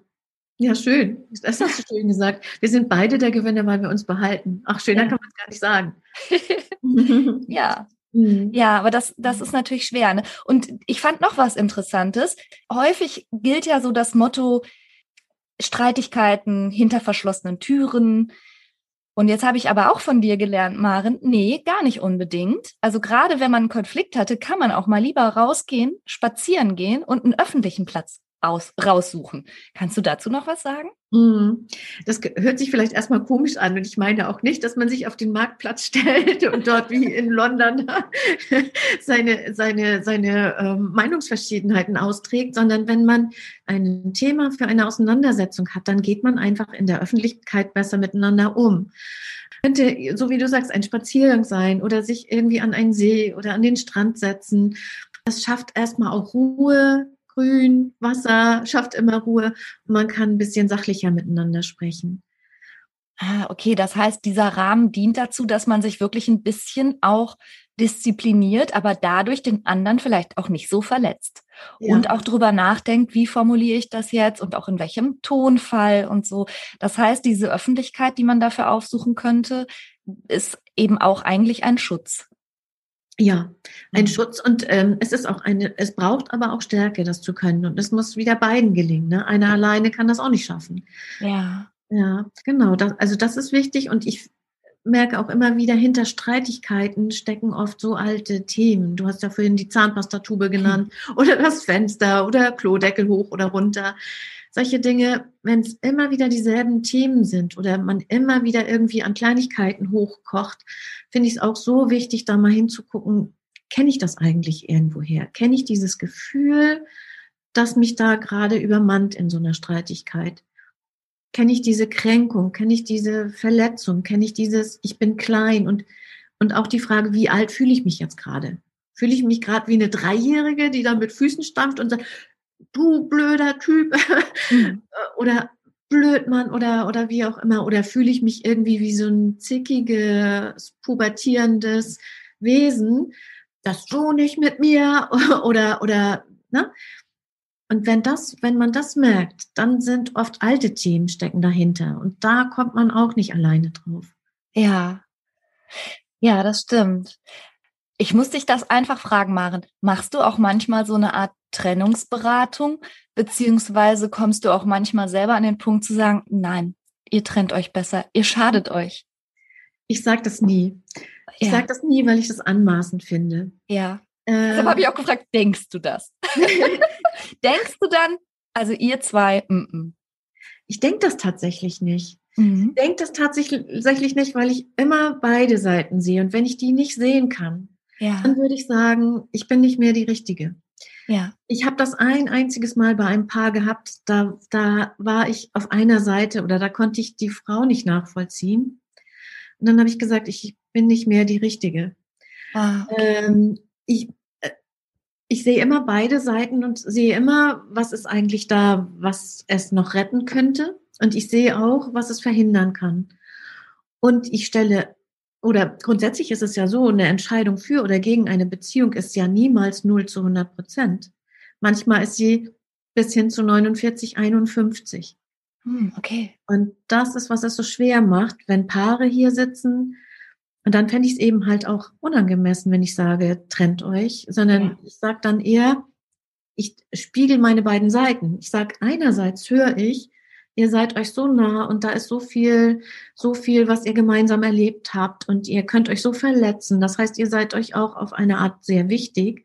[SPEAKER 2] ja, schön. Das hast du schön gesagt. Wir sind beide der Gewinner, weil wir uns behalten. Ach, schöner ja. kann man es gar nicht
[SPEAKER 1] sagen. ja. Mhm. Ja, aber das, das ist natürlich schwer. Ne? Und ich fand noch was Interessantes. Häufig gilt ja so das Motto Streitigkeiten hinter verschlossenen Türen. Und jetzt habe ich aber auch von dir gelernt, Maren, nee, gar nicht unbedingt. Also gerade wenn man einen Konflikt hatte, kann man auch mal lieber rausgehen, spazieren gehen und einen öffentlichen Platz aus, raussuchen. Kannst du dazu noch was sagen?
[SPEAKER 2] Mhm. Das hört sich vielleicht erstmal komisch an und ich meine auch nicht, dass man sich auf den Marktplatz stellt und dort wie in London seine, seine, seine ähm, Meinungsverschiedenheiten austrägt, sondern wenn man ein Thema für eine Auseinandersetzung hat, dann geht man einfach in der Öffentlichkeit besser miteinander um könnte, so wie du sagst, ein Spaziergang sein oder sich irgendwie an einen See oder an den Strand setzen. Das schafft erstmal auch Ruhe, Grün, Wasser schafft immer Ruhe und man kann ein bisschen sachlicher miteinander sprechen.
[SPEAKER 1] Ah, okay, das heißt, dieser Rahmen dient dazu, dass man sich wirklich ein bisschen auch diszipliniert, aber dadurch den anderen vielleicht auch nicht so verletzt. Ja. Und auch drüber nachdenkt, wie formuliere ich das jetzt und auch in welchem Tonfall und so. Das heißt, diese Öffentlichkeit, die man dafür aufsuchen könnte, ist eben auch eigentlich ein Schutz.
[SPEAKER 2] Ja, ein mhm. Schutz und ähm, es ist auch eine, es braucht aber auch Stärke, das zu können. Und es muss wieder beiden gelingen. Ne? Einer alleine kann das auch nicht schaffen.
[SPEAKER 1] Ja.
[SPEAKER 2] Ja, genau. Das, also das ist wichtig und ich merke auch immer wieder, hinter Streitigkeiten stecken oft so alte Themen. Du hast ja vorhin die Zahnpastatube genannt hm. oder das Fenster oder Klodeckel hoch oder runter solche Dinge, wenn es immer wieder dieselben Themen sind oder man immer wieder irgendwie an Kleinigkeiten hochkocht, finde ich es auch so wichtig, da mal hinzugucken, kenne ich das eigentlich irgendwoher? Kenne ich dieses Gefühl, das mich da gerade übermannt in so einer Streitigkeit? Kenne ich diese Kränkung? Kenne ich diese Verletzung? Kenne ich dieses, ich bin klein? Und, und auch die Frage, wie alt fühle ich mich jetzt gerade? Fühle ich mich gerade wie eine Dreijährige, die da mit Füßen stampft und sagt, du blöder Typ mhm. oder Blödmann oder, oder wie auch immer, oder fühle ich mich irgendwie wie so ein zickiges, pubertierendes Wesen, das du nicht mit mir oder, oder, ne? Und wenn das, wenn man das merkt, dann sind oft alte Themen stecken dahinter und da kommt man auch nicht alleine drauf.
[SPEAKER 1] Ja. Ja, das stimmt. Ich muss dich das einfach fragen, Maren. Machst du auch manchmal so eine Art Trennungsberatung, beziehungsweise kommst du auch manchmal selber an den Punkt zu sagen, nein, ihr trennt euch besser, ihr schadet euch?
[SPEAKER 2] Ich sage das nie. Ich ja. sage das nie, weil ich das anmaßend finde.
[SPEAKER 1] Ja. Äh, Deshalb habe ich auch gefragt, denkst du das? denkst du dann, also ihr zwei, m -m.
[SPEAKER 2] ich denke das tatsächlich nicht. Mhm. Ich denke das tatsächlich nicht, weil ich immer beide Seiten sehe. Und wenn ich die nicht sehen kann, ja. dann würde ich sagen, ich bin nicht mehr die Richtige.
[SPEAKER 1] Ja.
[SPEAKER 2] Ich habe das ein einziges Mal bei einem Paar gehabt, da, da war ich auf einer Seite oder da konnte ich die Frau nicht nachvollziehen. Und dann habe ich gesagt, ich bin nicht mehr die Richtige. Ah, okay. ähm, ich, äh, ich sehe immer beide Seiten und sehe immer, was ist eigentlich da, was es noch retten könnte. Und ich sehe auch, was es verhindern kann. Und ich stelle oder grundsätzlich ist es ja so, eine Entscheidung für oder gegen eine Beziehung ist ja niemals 0 zu 100 Prozent. Manchmal ist sie bis hin zu 49, 51.
[SPEAKER 1] Hm, okay.
[SPEAKER 2] Und das ist, was es so schwer macht, wenn Paare hier sitzen. Und dann fände ich es eben halt auch unangemessen, wenn ich sage, trennt euch, sondern ja. ich sage dann eher, ich spiegel meine beiden Seiten. Ich sage, einerseits höre ich, ihr seid euch so nah und da ist so viel, so viel, was ihr gemeinsam erlebt habt und ihr könnt euch so verletzen. Das heißt, ihr seid euch auch auf eine Art sehr wichtig.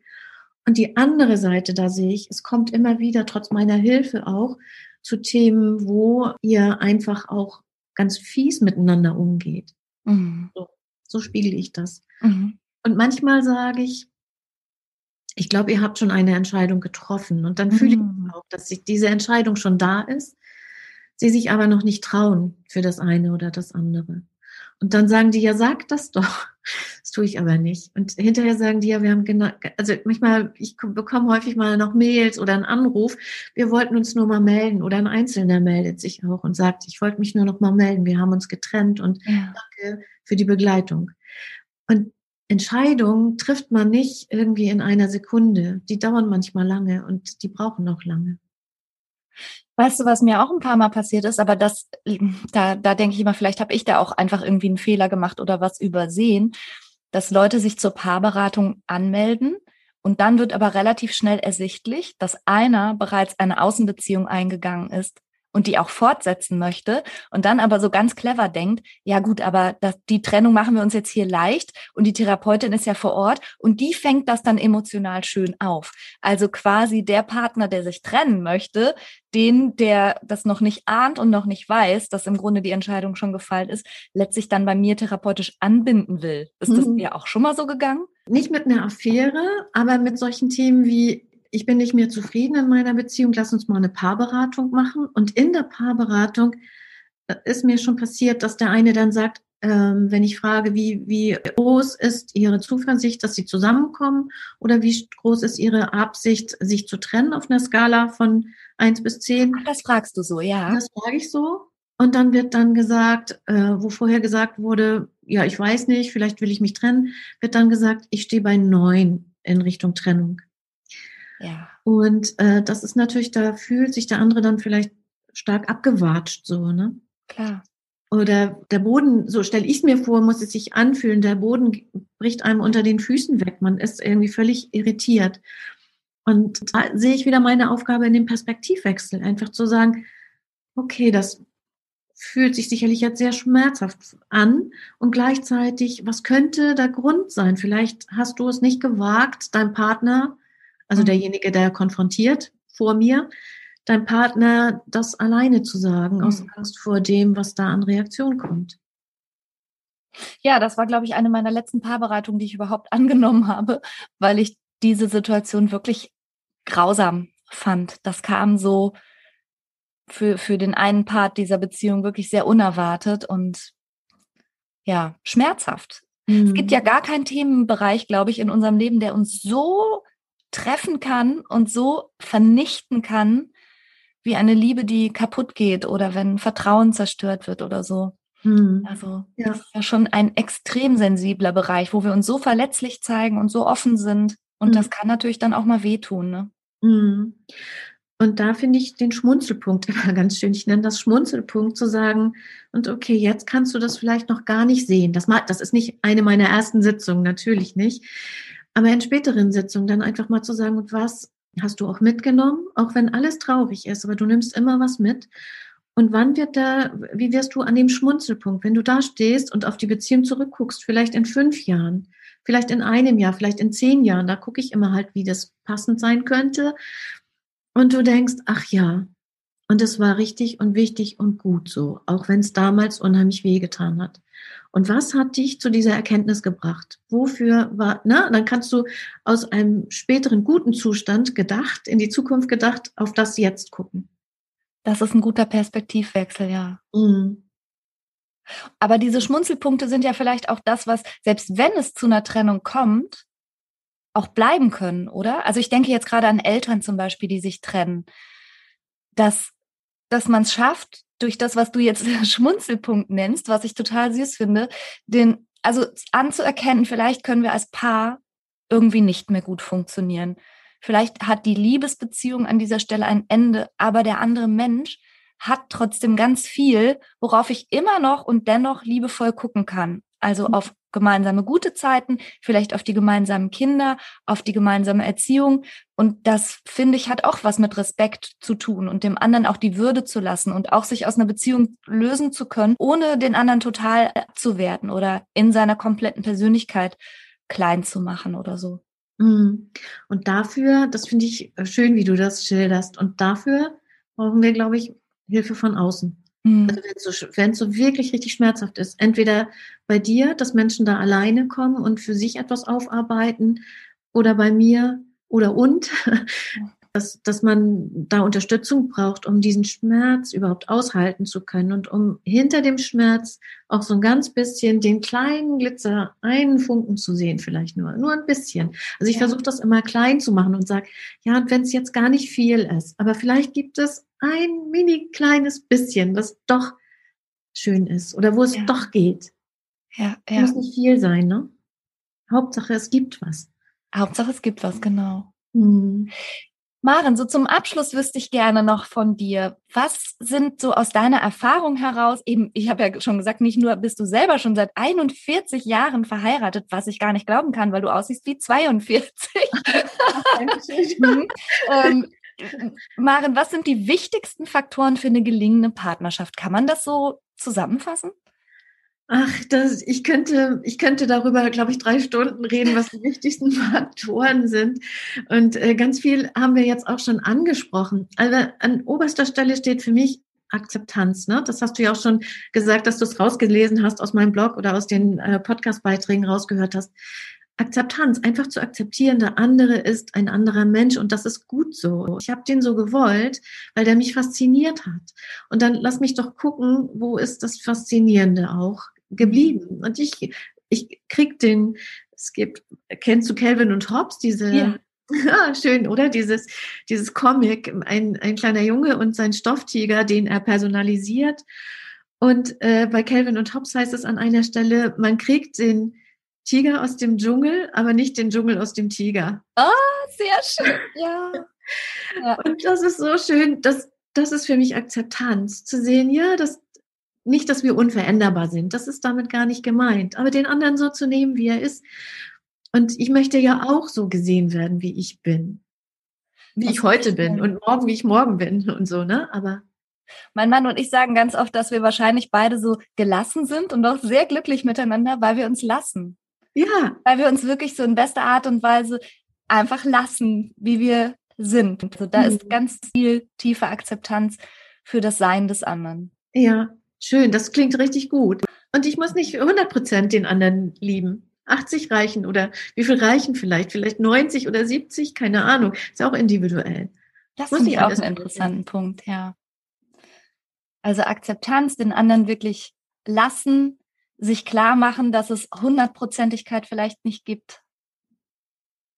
[SPEAKER 2] Und die andere Seite, da sehe ich, es kommt immer wieder, trotz meiner Hilfe auch, zu Themen, wo ihr einfach auch ganz fies miteinander umgeht. Mhm. So, so spiegel ich das. Mhm. Und manchmal sage ich, ich glaube, ihr habt schon eine Entscheidung getroffen. Und dann mhm. fühle ich mhm. auch, dass diese Entscheidung schon da ist sie sich aber noch nicht trauen für das eine oder das andere. Und dann sagen die, ja, sag das doch. Das tue ich aber nicht. Und hinterher sagen die, ja, wir haben genau, also manchmal, ich bekomme häufig mal noch Mails oder einen Anruf. Wir wollten uns nur mal melden oder ein Einzelner meldet sich auch und sagt, ich wollte mich nur noch mal melden. Wir haben uns getrennt und ja. danke für die Begleitung. Und Entscheidungen trifft man nicht irgendwie in einer Sekunde. Die dauern manchmal lange und die brauchen auch lange.
[SPEAKER 1] Weißt du, was mir auch ein paar Mal passiert ist, aber das, da, da denke ich immer, vielleicht habe ich da auch einfach irgendwie einen Fehler gemacht oder was übersehen, dass Leute sich zur Paarberatung anmelden und dann wird aber relativ schnell ersichtlich, dass einer bereits eine Außenbeziehung eingegangen ist und die auch fortsetzen möchte und dann aber so ganz clever denkt, ja gut, aber das, die Trennung machen wir uns jetzt hier leicht und die Therapeutin ist ja vor Ort und die fängt das dann emotional schön auf. Also quasi der Partner, der sich trennen möchte, den, der das noch nicht ahnt und noch nicht weiß, dass im Grunde die Entscheidung schon gefallen ist, letztlich dann bei mir therapeutisch anbinden will. Ist das mhm. dir auch schon mal so gegangen?
[SPEAKER 2] Nicht mit einer Affäre, aber mit solchen Themen wie ich bin nicht mehr zufrieden in meiner Beziehung, lass uns mal eine Paarberatung machen. Und in der Paarberatung äh, ist mir schon passiert, dass der eine dann sagt, ähm, wenn ich frage, wie, wie groß ist Ihre Zuversicht, dass Sie zusammenkommen oder wie groß ist Ihre Absicht, sich zu trennen auf einer Skala von eins bis zehn?
[SPEAKER 1] Das fragst du so, ja.
[SPEAKER 2] Das frage ich so. Und dann wird dann gesagt, äh, wo vorher gesagt wurde, ja, ich weiß nicht, vielleicht will ich mich trennen, wird dann gesagt, ich stehe bei neun in Richtung Trennung. Ja. Und äh, das ist natürlich, da fühlt sich der andere dann vielleicht stark abgewatscht, so, ne?
[SPEAKER 1] Klar.
[SPEAKER 2] Oder der Boden, so stelle ich es mir vor, muss es sich anfühlen, der Boden bricht einem unter den Füßen weg. Man ist irgendwie völlig irritiert. Und da sehe ich wieder meine Aufgabe in dem Perspektivwechsel, einfach zu sagen, okay, das fühlt sich sicherlich jetzt sehr schmerzhaft an und gleichzeitig, was könnte der Grund sein? Vielleicht hast du es nicht gewagt, deinem Partner also mhm. derjenige, der konfrontiert vor mir, dein Partner das alleine zu sagen, mhm. aus Angst vor dem, was da an Reaktion kommt.
[SPEAKER 1] Ja, das war, glaube ich, eine meiner letzten Paarbereitungen, die ich überhaupt angenommen habe, weil ich diese Situation wirklich grausam fand. Das kam so für, für den einen Part dieser Beziehung wirklich sehr unerwartet und ja, schmerzhaft. Mhm. Es gibt mhm. ja gar keinen Themenbereich, glaube ich, in unserem Leben, der uns so treffen kann und so vernichten kann, wie eine Liebe, die kaputt geht oder wenn Vertrauen zerstört wird oder so. Mhm. Also ja. das ist ja schon ein extrem sensibler Bereich, wo wir uns so verletzlich zeigen und so offen sind. Und mhm. das kann natürlich dann auch mal wehtun. Ne?
[SPEAKER 2] Mhm. Und da finde ich den Schmunzelpunkt immer ganz schön. Ich nenne das Schmunzelpunkt zu sagen, und okay, jetzt kannst du das vielleicht noch gar nicht sehen. Das, das ist nicht eine meiner ersten Sitzungen, natürlich nicht. Aber in späteren Sitzungen dann einfach mal zu sagen, und was hast du auch mitgenommen, auch wenn alles traurig ist, aber du nimmst immer was mit. Und wann wird da, wie wirst du an dem Schmunzelpunkt, wenn du da stehst und auf die Beziehung zurückguckst, vielleicht in fünf Jahren, vielleicht in einem Jahr, vielleicht in zehn Jahren, da gucke ich immer halt, wie das passend sein könnte. Und du denkst, ach ja, und es war richtig und wichtig und gut so, auch wenn es damals unheimlich wehgetan hat. Und was hat dich zu dieser Erkenntnis gebracht? Wofür war, na, dann kannst du aus einem späteren guten Zustand gedacht, in die Zukunft gedacht, auf das jetzt gucken.
[SPEAKER 1] Das ist ein guter Perspektivwechsel, ja. Mhm. Aber diese Schmunzelpunkte sind ja vielleicht auch das, was, selbst wenn es zu einer Trennung kommt, auch bleiben können, oder? Also ich denke jetzt gerade an Eltern zum Beispiel, die sich trennen, dass, dass man es schafft, durch das, was du jetzt Schmunzelpunkt nennst, was ich total süß finde, den, also anzuerkennen, vielleicht können wir als Paar irgendwie nicht mehr gut funktionieren. Vielleicht hat die Liebesbeziehung an dieser Stelle ein Ende, aber der andere Mensch hat trotzdem ganz viel, worauf ich immer noch und dennoch liebevoll gucken kann. Also mhm. auf gemeinsame gute Zeiten, vielleicht auf die gemeinsamen Kinder, auf die gemeinsame Erziehung. Und das, finde ich, hat auch was mit Respekt zu tun und dem anderen auch die Würde zu lassen und auch sich aus einer Beziehung lösen zu können, ohne den anderen total abzuwerten oder in seiner kompletten Persönlichkeit klein zu machen oder so.
[SPEAKER 2] Mhm. Und dafür, das finde ich schön, wie du das schilderst. Und dafür brauchen wir, glaube ich, Hilfe von außen. Mhm. Also wenn es so, wenn so wirklich richtig schmerzhaft ist, entweder bei dir, dass Menschen da alleine kommen und für sich etwas aufarbeiten, oder bei mir oder und, dass, dass man da Unterstützung braucht, um diesen Schmerz überhaupt aushalten zu können und um hinter dem Schmerz auch so ein ganz bisschen den kleinen Glitzer, einen Funken zu sehen, vielleicht nur, nur ein bisschen. Also ich ja. versuche das immer klein zu machen und sage, ja, und wenn es jetzt gar nicht viel ist, aber vielleicht gibt es ein mini kleines bisschen, das doch schön ist oder wo es ja. doch geht. Ja, ja. Muss nicht viel sein, ne? Hauptsache, es gibt was.
[SPEAKER 1] Hauptsache, es gibt was, genau. Mhm. Maren, so zum Abschluss wüsste ich gerne noch von dir, was sind so aus deiner Erfahrung heraus, eben, ich habe ja schon gesagt, nicht nur bist du selber schon seit 41 Jahren verheiratet, was ich gar nicht glauben kann, weil du aussiehst wie 42. mhm. ähm, Maren, was sind die wichtigsten Faktoren für eine gelingende Partnerschaft? Kann man das so zusammenfassen?
[SPEAKER 2] Ach, das, ich könnte, ich könnte darüber, glaube ich, drei Stunden reden, was die wichtigsten Faktoren sind. Und äh, ganz viel haben wir jetzt auch schon angesprochen. Also an oberster Stelle steht für mich Akzeptanz. Ne? Das hast du ja auch schon gesagt, dass du es rausgelesen hast aus meinem Blog oder aus den äh, Podcast-Beiträgen rausgehört hast. Akzeptanz, einfach zu akzeptieren, der andere ist ein anderer Mensch und das ist gut so. Ich habe den so gewollt, weil der mich fasziniert hat. Und dann lass mich doch gucken, wo ist das Faszinierende auch geblieben. Und ich, ich krieg den, es gibt, kennst du Calvin und Hobbes, diese ja. Ja, schön, oder? Dieses, dieses Comic, ein, ein kleiner Junge und sein Stofftiger, den er personalisiert. Und äh, bei Calvin und Hobbes heißt es an einer Stelle, man kriegt den Tiger aus dem Dschungel, aber nicht den Dschungel aus dem Tiger.
[SPEAKER 1] Ah, oh, sehr schön, ja.
[SPEAKER 2] ja. Und das ist so schön, dass das ist für mich Akzeptanz, zu sehen, ja, das, nicht, dass wir unveränderbar sind, das ist damit gar nicht gemeint, aber den anderen so zu nehmen, wie er ist. Und ich möchte ja auch so gesehen werden, wie ich bin. Wie das ich heute bin und morgen, wie ich morgen bin und so, ne? Aber
[SPEAKER 1] mein Mann und ich sagen ganz oft, dass wir wahrscheinlich beide so gelassen sind und auch sehr glücklich miteinander, weil wir uns lassen. Ja. Weil wir uns wirklich so in bester Art und Weise einfach lassen, wie wir sind. Also da mhm. ist ganz viel tiefe Akzeptanz für das Sein des anderen.
[SPEAKER 2] Ja, schön. Das klingt richtig gut. Und ich muss nicht 100 Prozent den anderen lieben. 80 reichen oder wie viel reichen vielleicht? Vielleicht 90 oder 70? Keine Ahnung. Ist auch individuell.
[SPEAKER 1] Das muss ich auch einen interessanten Punkt, ja. Also Akzeptanz, den anderen wirklich lassen, sich klar machen, dass es Hundertprozentigkeit vielleicht nicht gibt.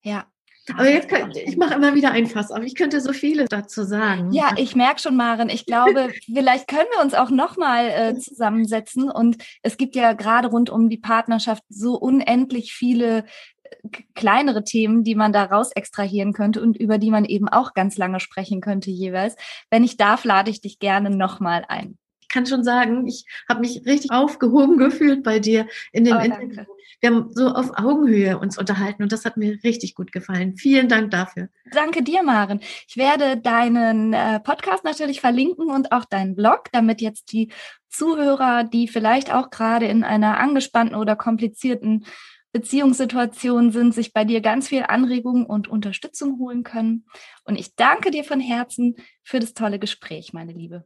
[SPEAKER 1] Ja.
[SPEAKER 2] Aber jetzt kann, ich mache immer wieder ein Fass auf. Ich könnte so viele dazu sagen.
[SPEAKER 1] Ja, ich merke schon, Maren. Ich glaube, vielleicht können wir uns auch nochmal äh, zusammensetzen. Und es gibt ja gerade rund um die Partnerschaft so unendlich viele äh, kleinere Themen, die man da raus extrahieren könnte und über die man eben auch ganz lange sprechen könnte jeweils. Wenn ich darf, lade ich dich gerne nochmal ein
[SPEAKER 2] kann schon sagen, ich habe mich richtig aufgehoben gefühlt bei dir in dem oh, Interview. Danke. Wir haben so auf Augenhöhe uns unterhalten und das hat mir richtig gut gefallen. Vielen Dank dafür.
[SPEAKER 1] Danke dir, Maren. Ich werde deinen äh, Podcast natürlich verlinken und auch deinen Blog, damit jetzt die Zuhörer, die vielleicht auch gerade in einer angespannten oder komplizierten Beziehungssituation sind, sich bei dir ganz viel Anregung und Unterstützung holen können. Und ich danke dir von Herzen für das tolle Gespräch, meine Liebe.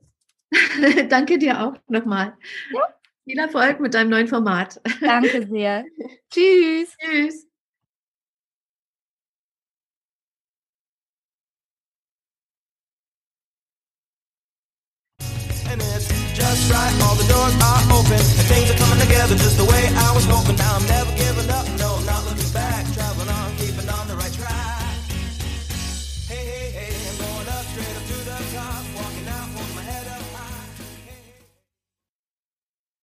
[SPEAKER 2] Danke dir auch nochmal. Ja. Viel Erfolg mit deinem neuen Format.
[SPEAKER 1] Danke sehr. Tschüss. Tschüss.
[SPEAKER 4] Just right, all the doors are open, and things are coming together just the way I was hoping. Now I'm never giving up, no.